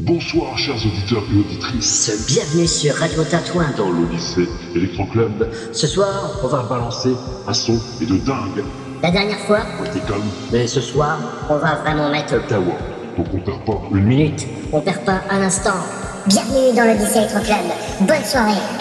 Bonsoir, chers auditeurs et auditrices. Bienvenue sur Radio Tatouin. Dans l'Odyssée Electro Club, Ce soir, on va balancer un son et de dingue. La dernière fois, On était comme mais ce soir, on va vraiment mettre Kawa. Donc on perd pas une minute. On perd pas un instant. Bienvenue dans l'Odyssée Electro Club. Bonne soirée.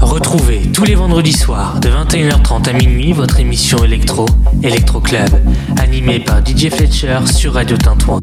Retrouvez tous les vendredis soirs de 21h30 à minuit votre émission Electro, Electro Club, animée par DJ Fletcher sur Radio Tintouin.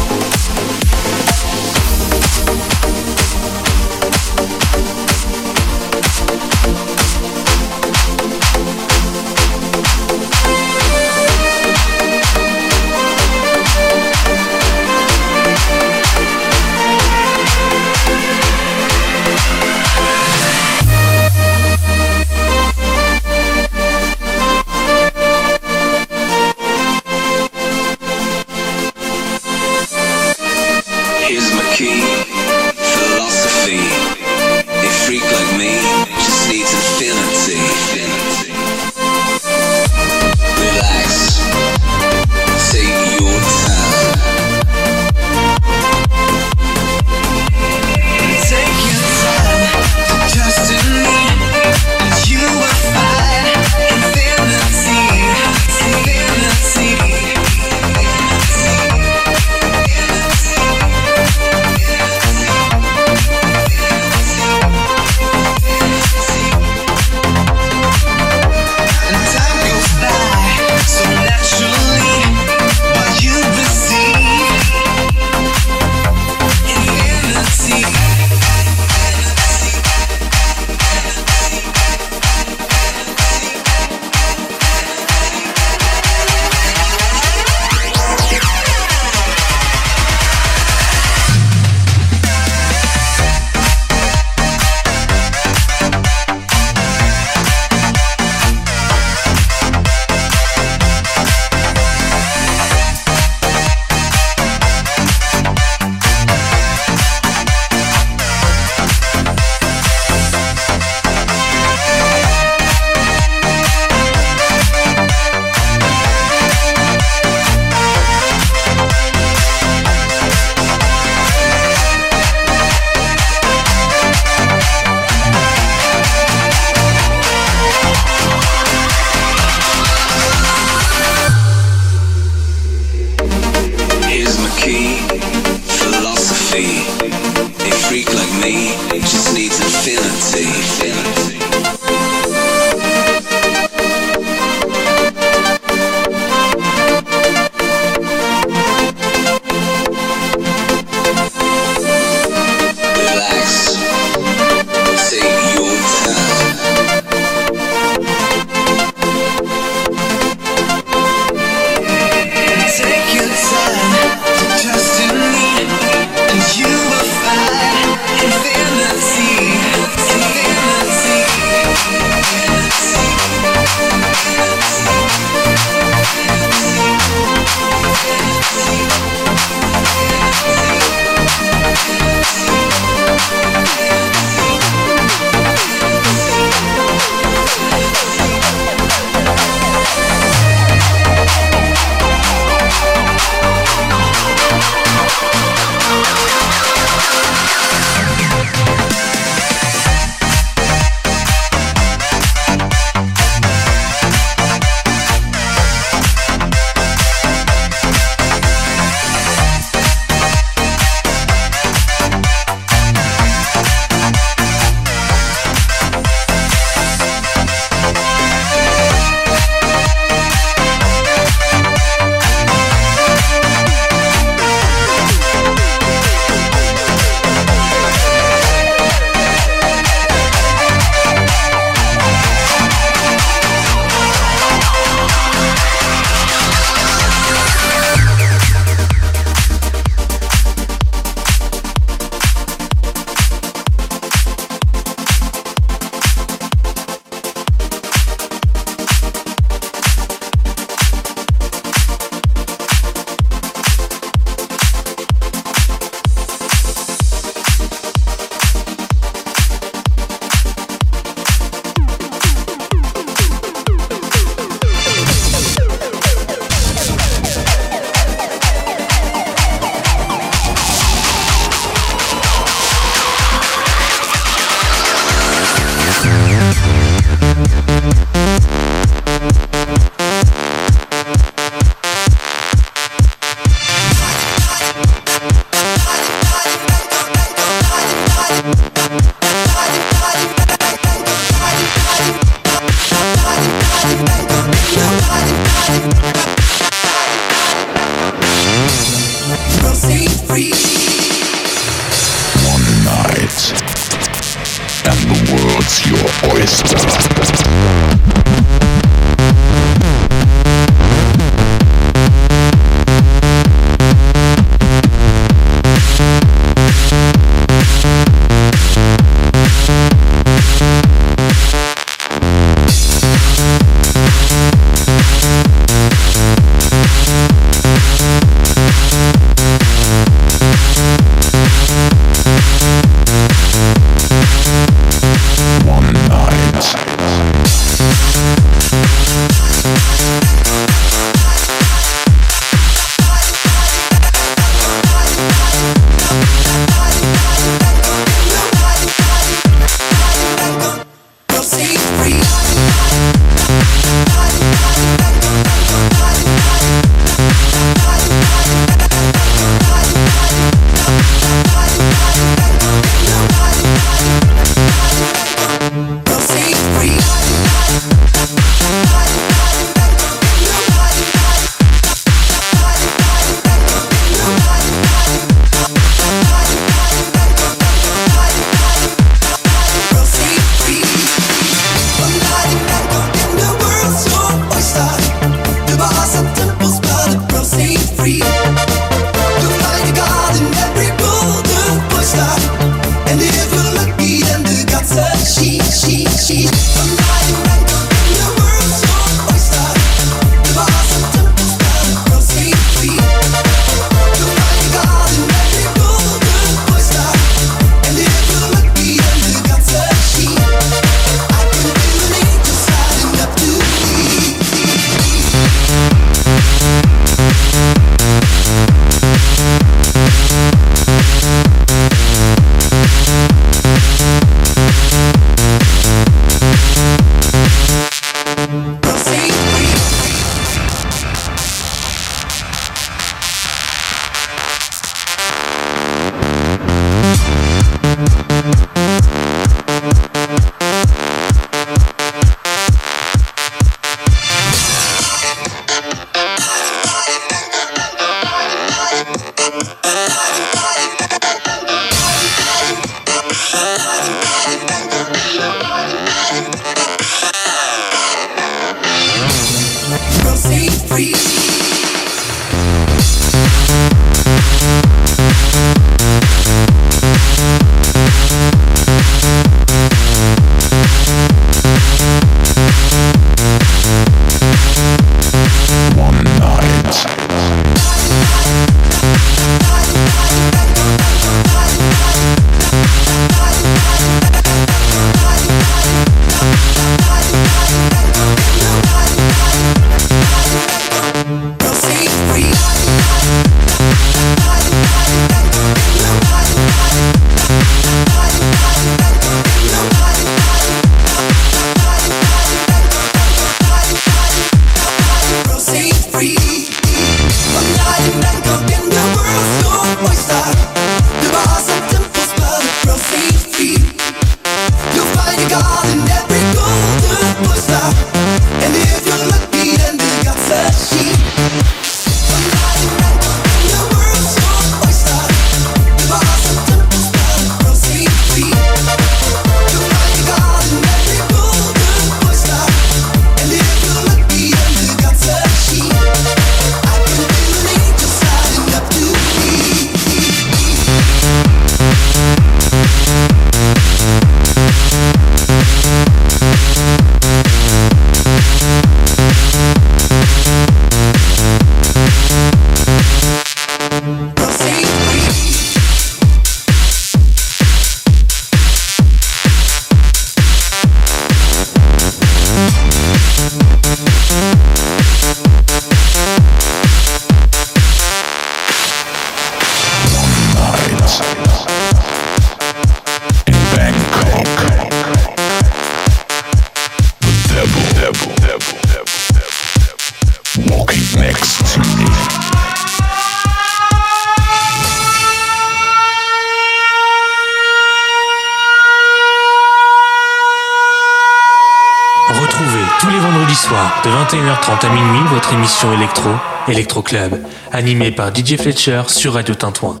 Club, animée par DJ Fletcher sur Radio Tintouin.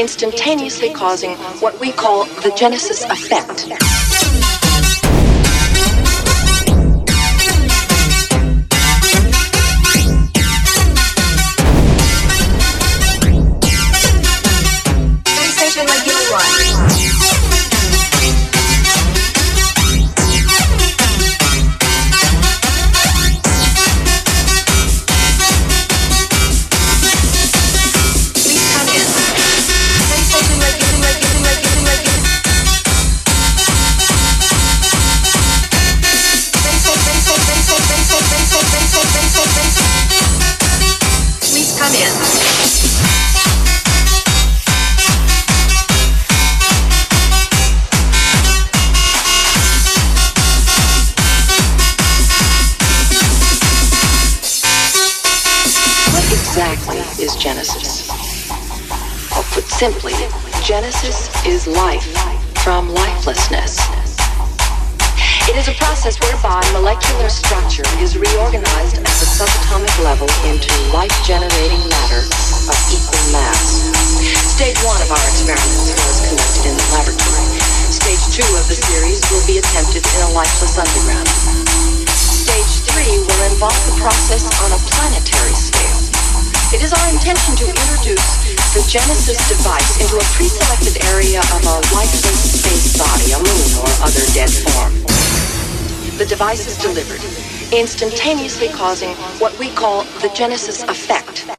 Instantaneously causing what we call the Genesis effect. Genesis device into a pre-selected area of a lifeless space body, a moon or other dead form. The device is delivered, instantaneously causing what we call the Genesis effect.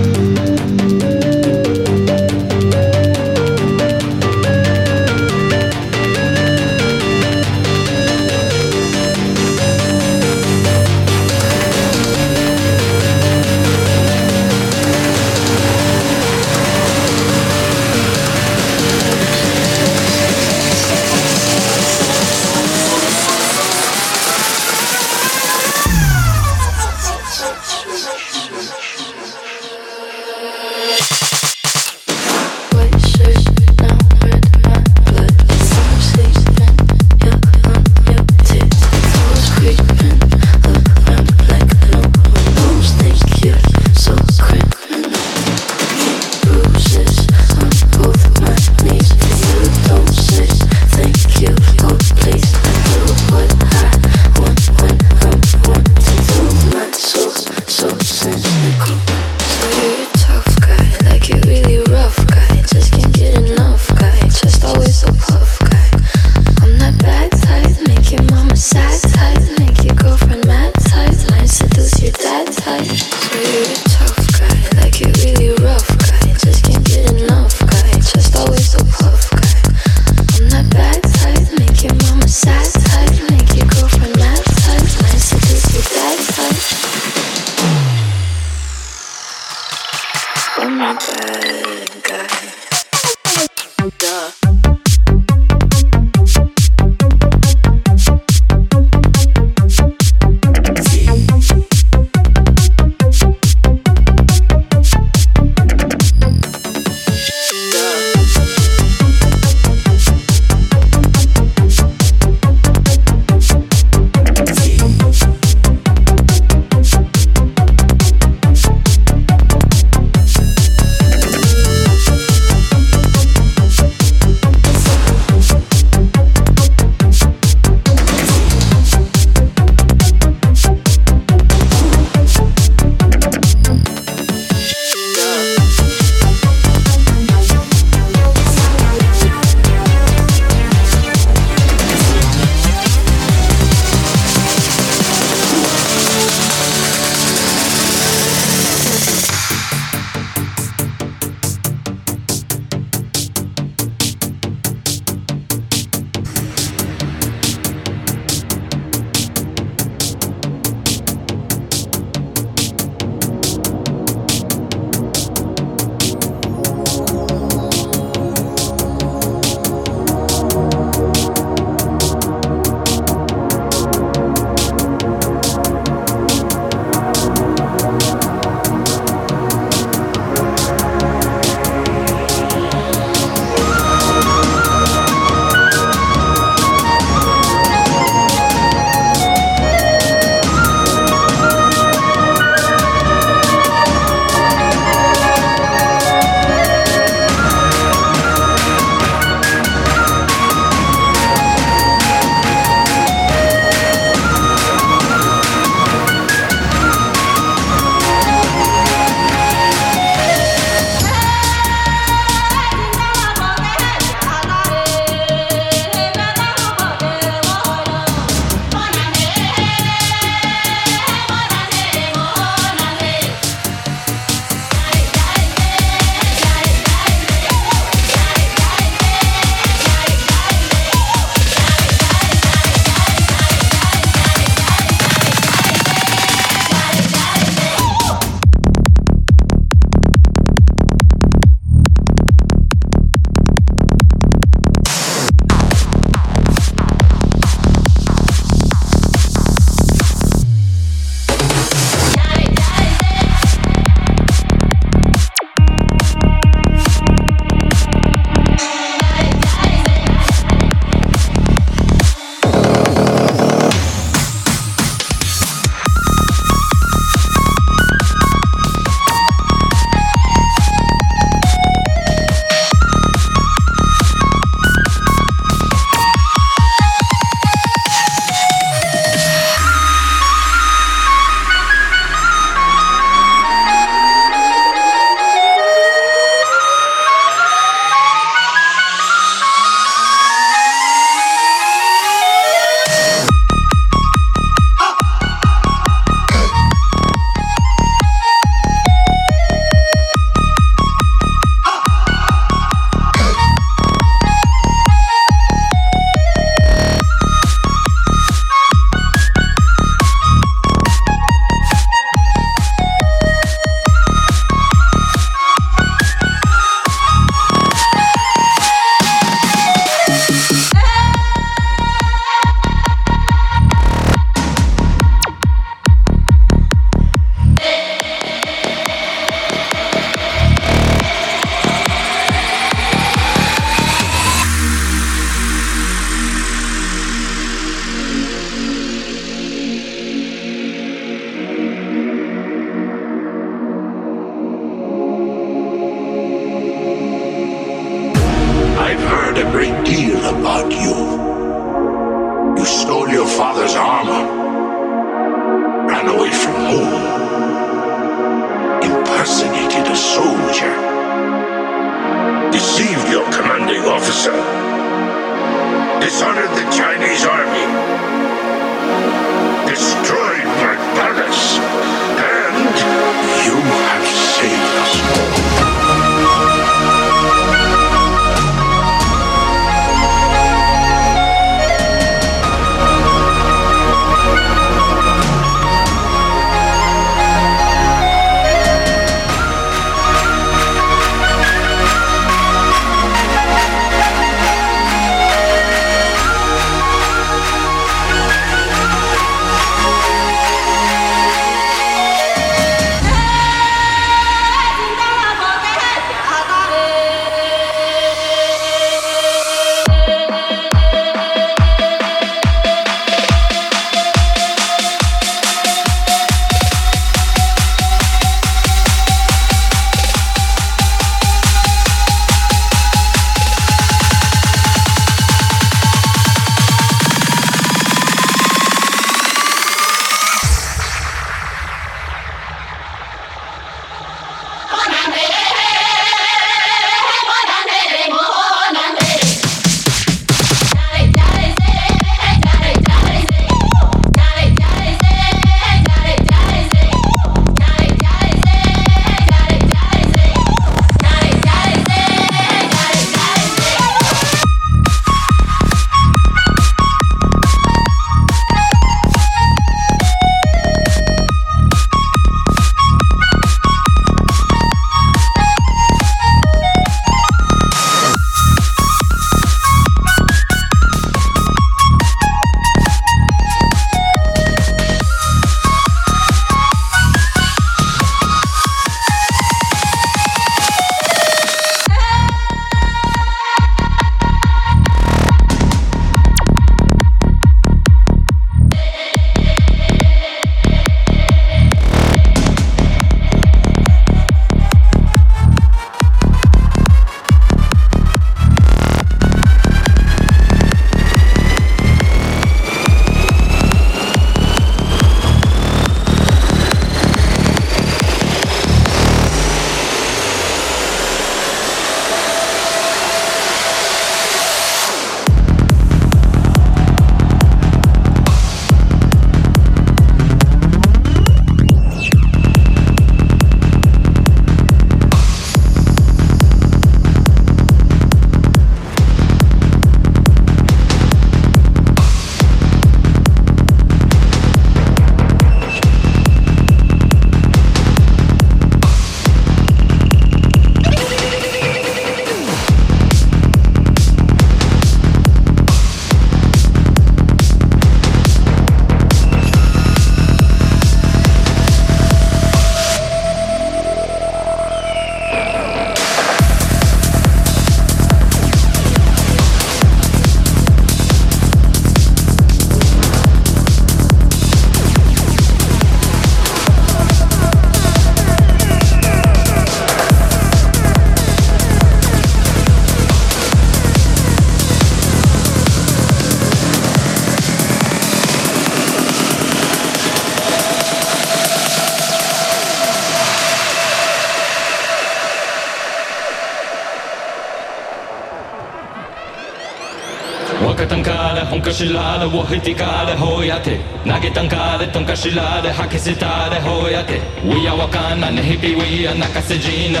Waka tankale, honka shilale, wohi tikale, hoyate. Nage tankale, tonka shilale, haki sitale, hoyate. Wia wakana, nehipi wia, nakase jina,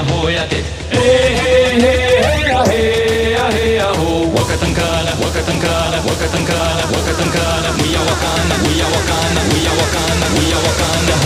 Wia wakana, wia wakana, wia wakana,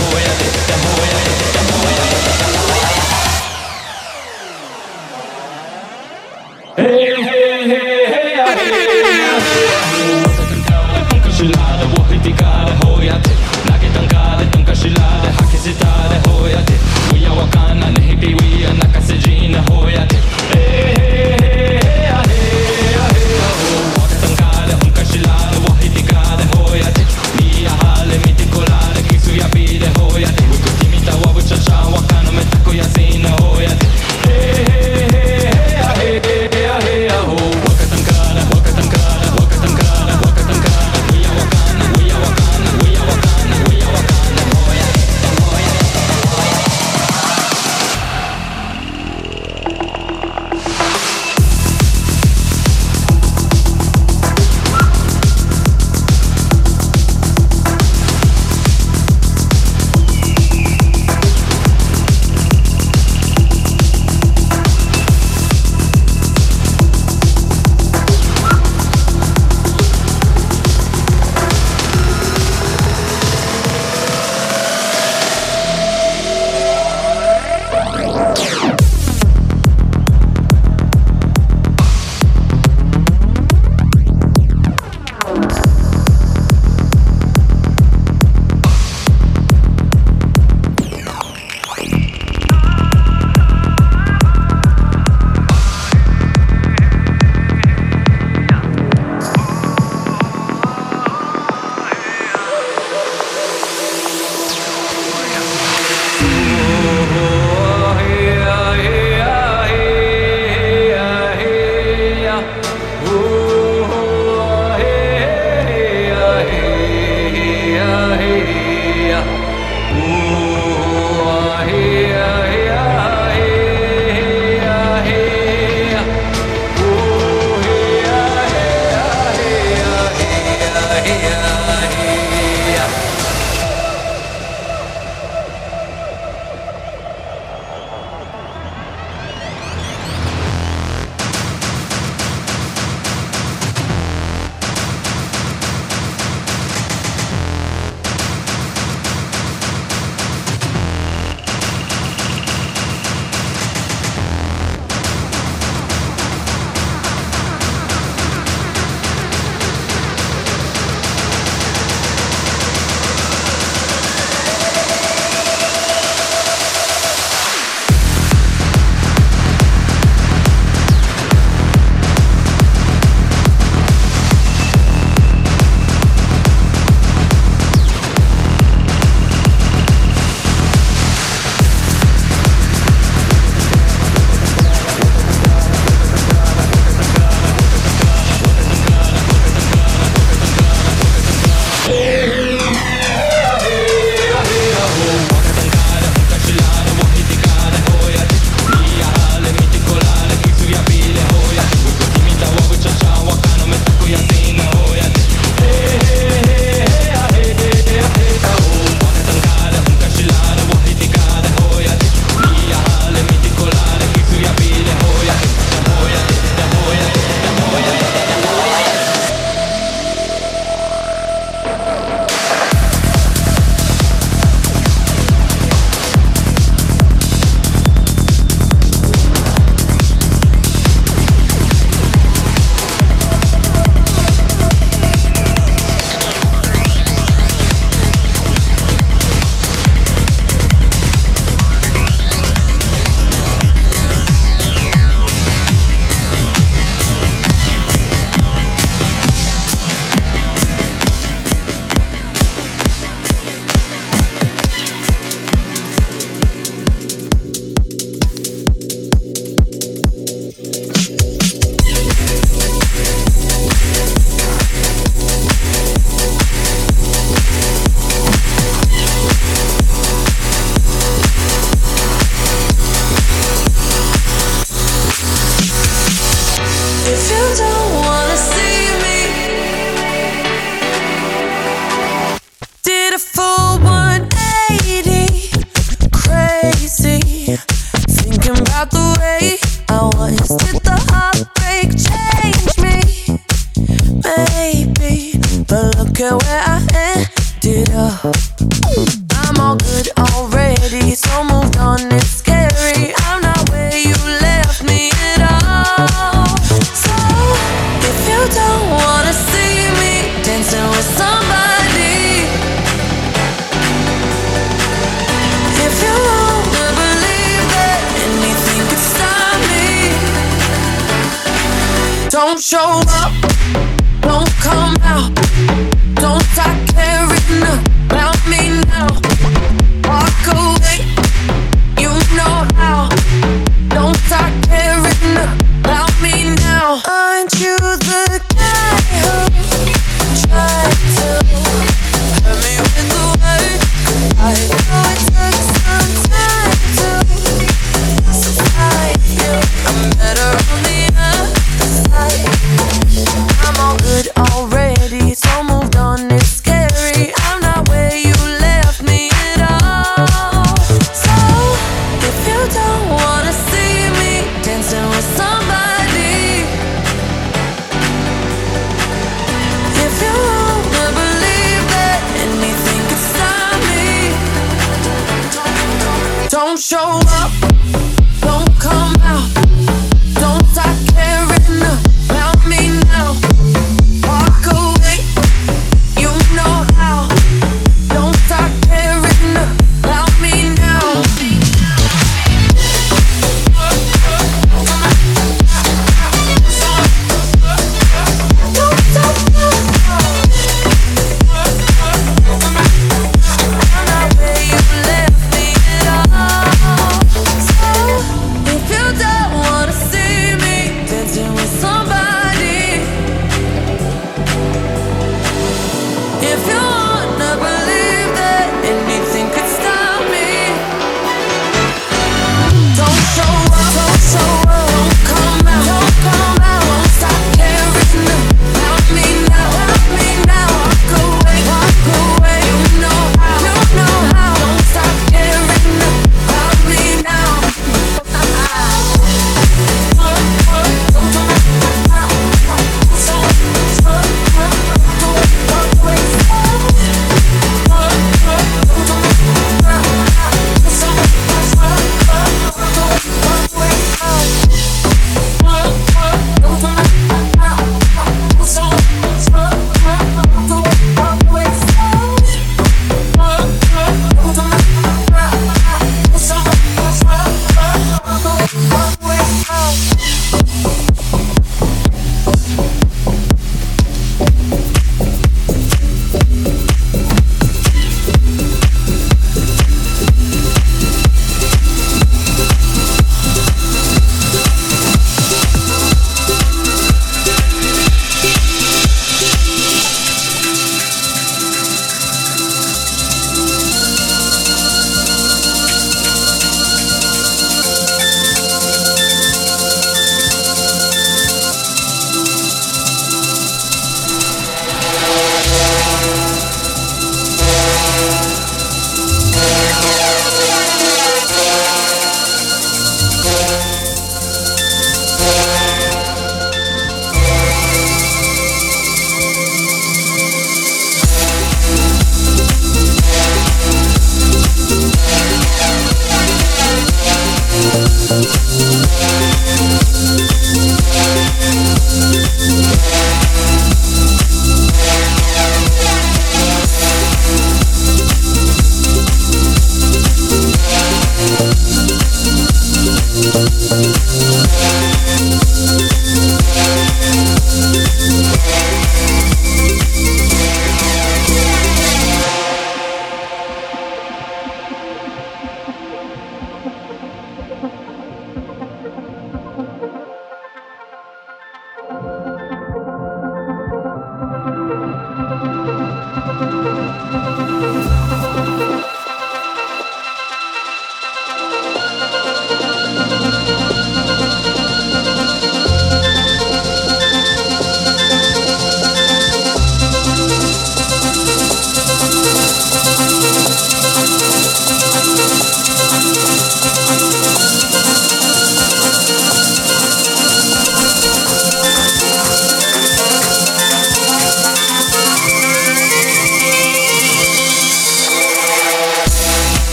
Música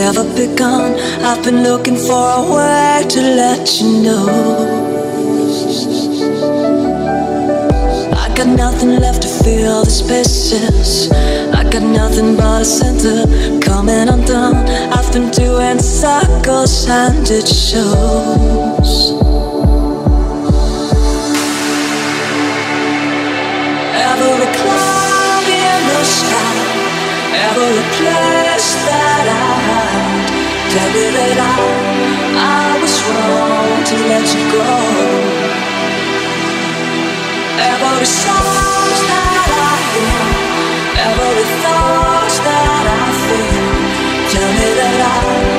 never begun. I've been looking for a way to let you know. I got nothing left to fill the spaces. I got nothing but a center coming undone. I've been doing circles and it shows. Every cloud in the sky, every hide. Tell me that I, I was wrong to let you go. Every song that I hear, every thought that I feel. Tell me that I,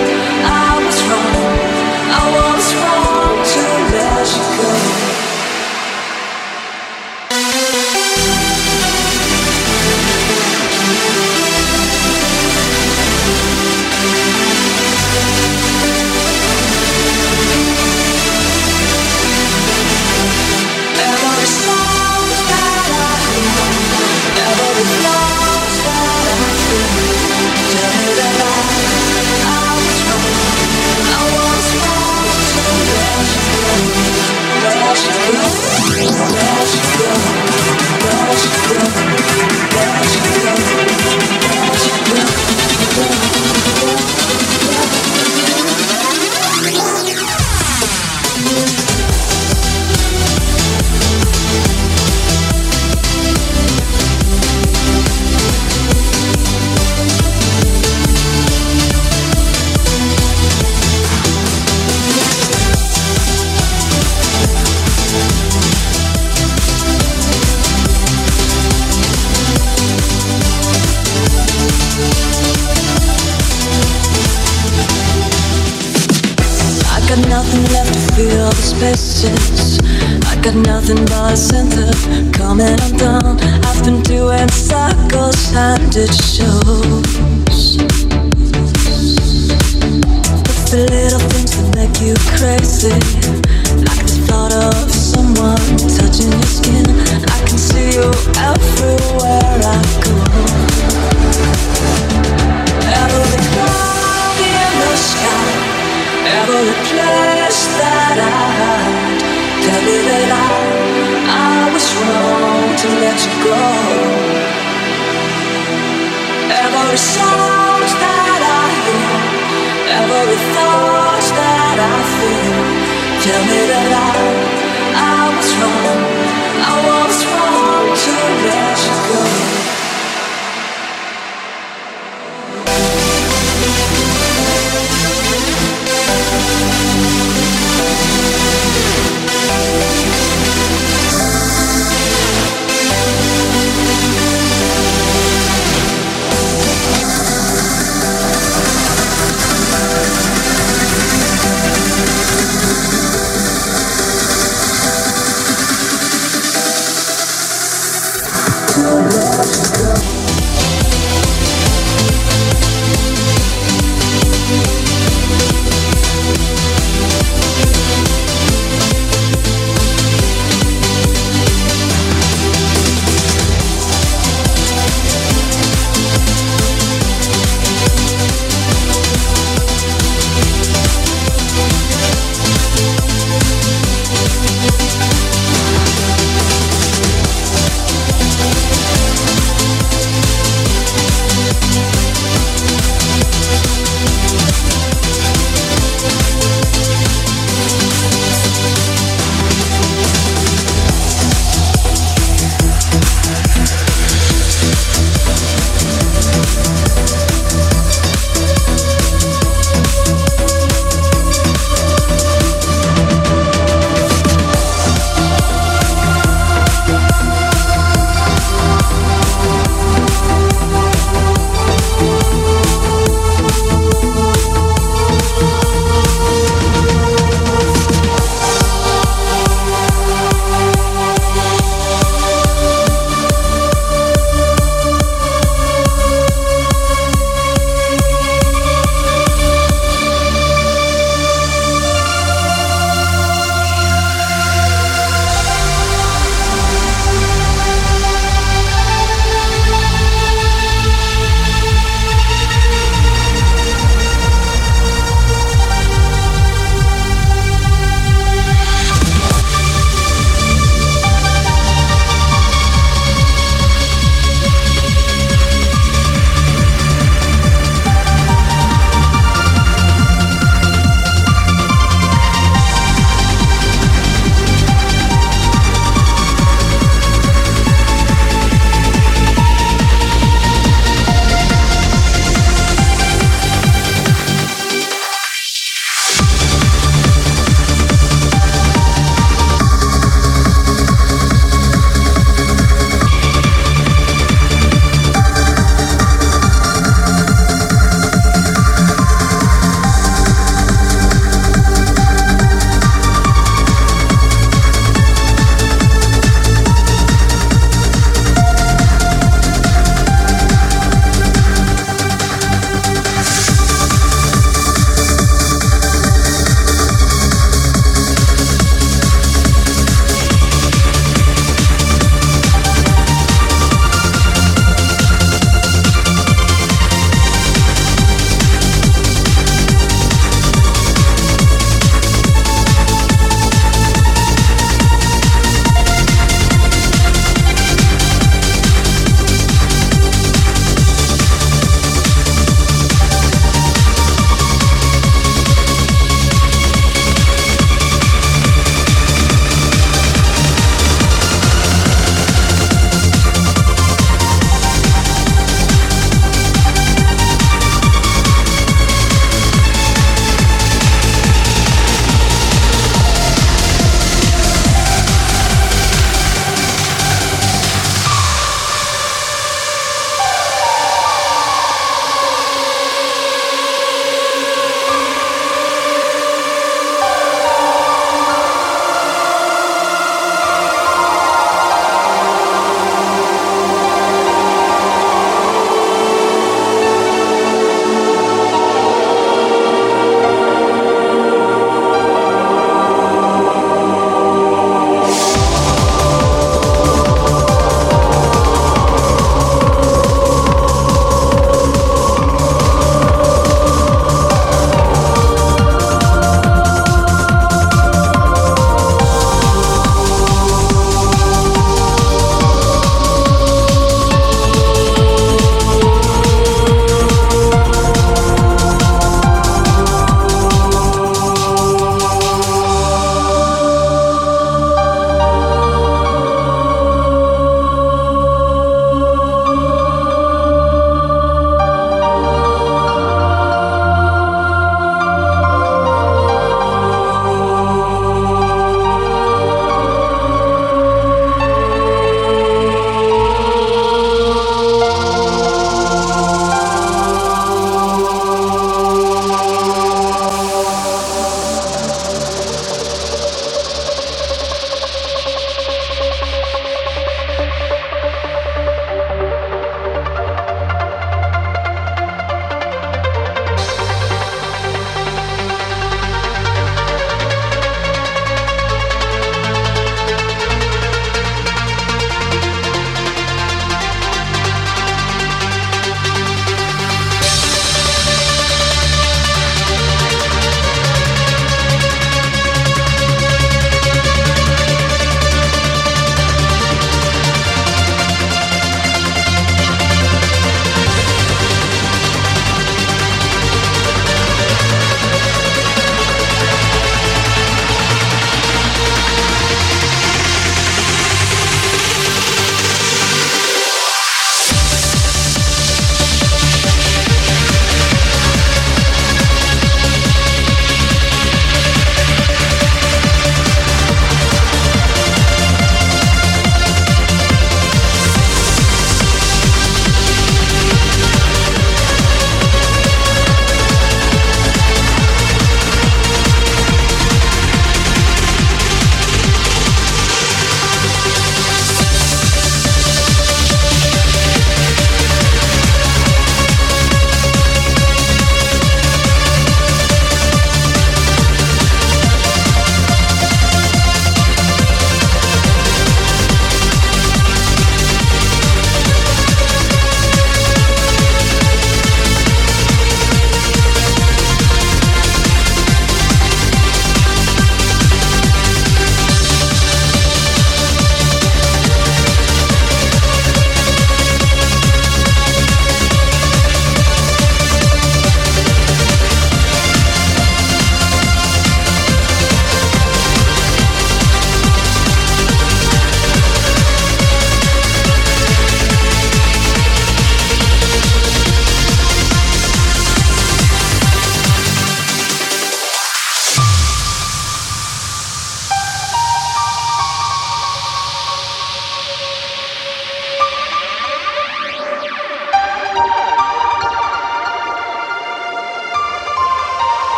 spaces. I got nothing but a center coming undone. I've been doing circles and it shows. It's the little things that make you crazy. Like the thought of someone touching your skin. I can see you everywhere I go. Every cloud in the sky, every place that I. Tell me that I, I was wrong to let you go. Every that I hear, every thought that I feel. Tell me that I, I was wrong,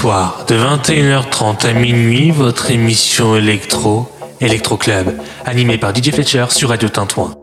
Soirs de 21h30 à minuit votre émission électro, Electro Club, animée par DJ Fletcher sur Radio Tintouin.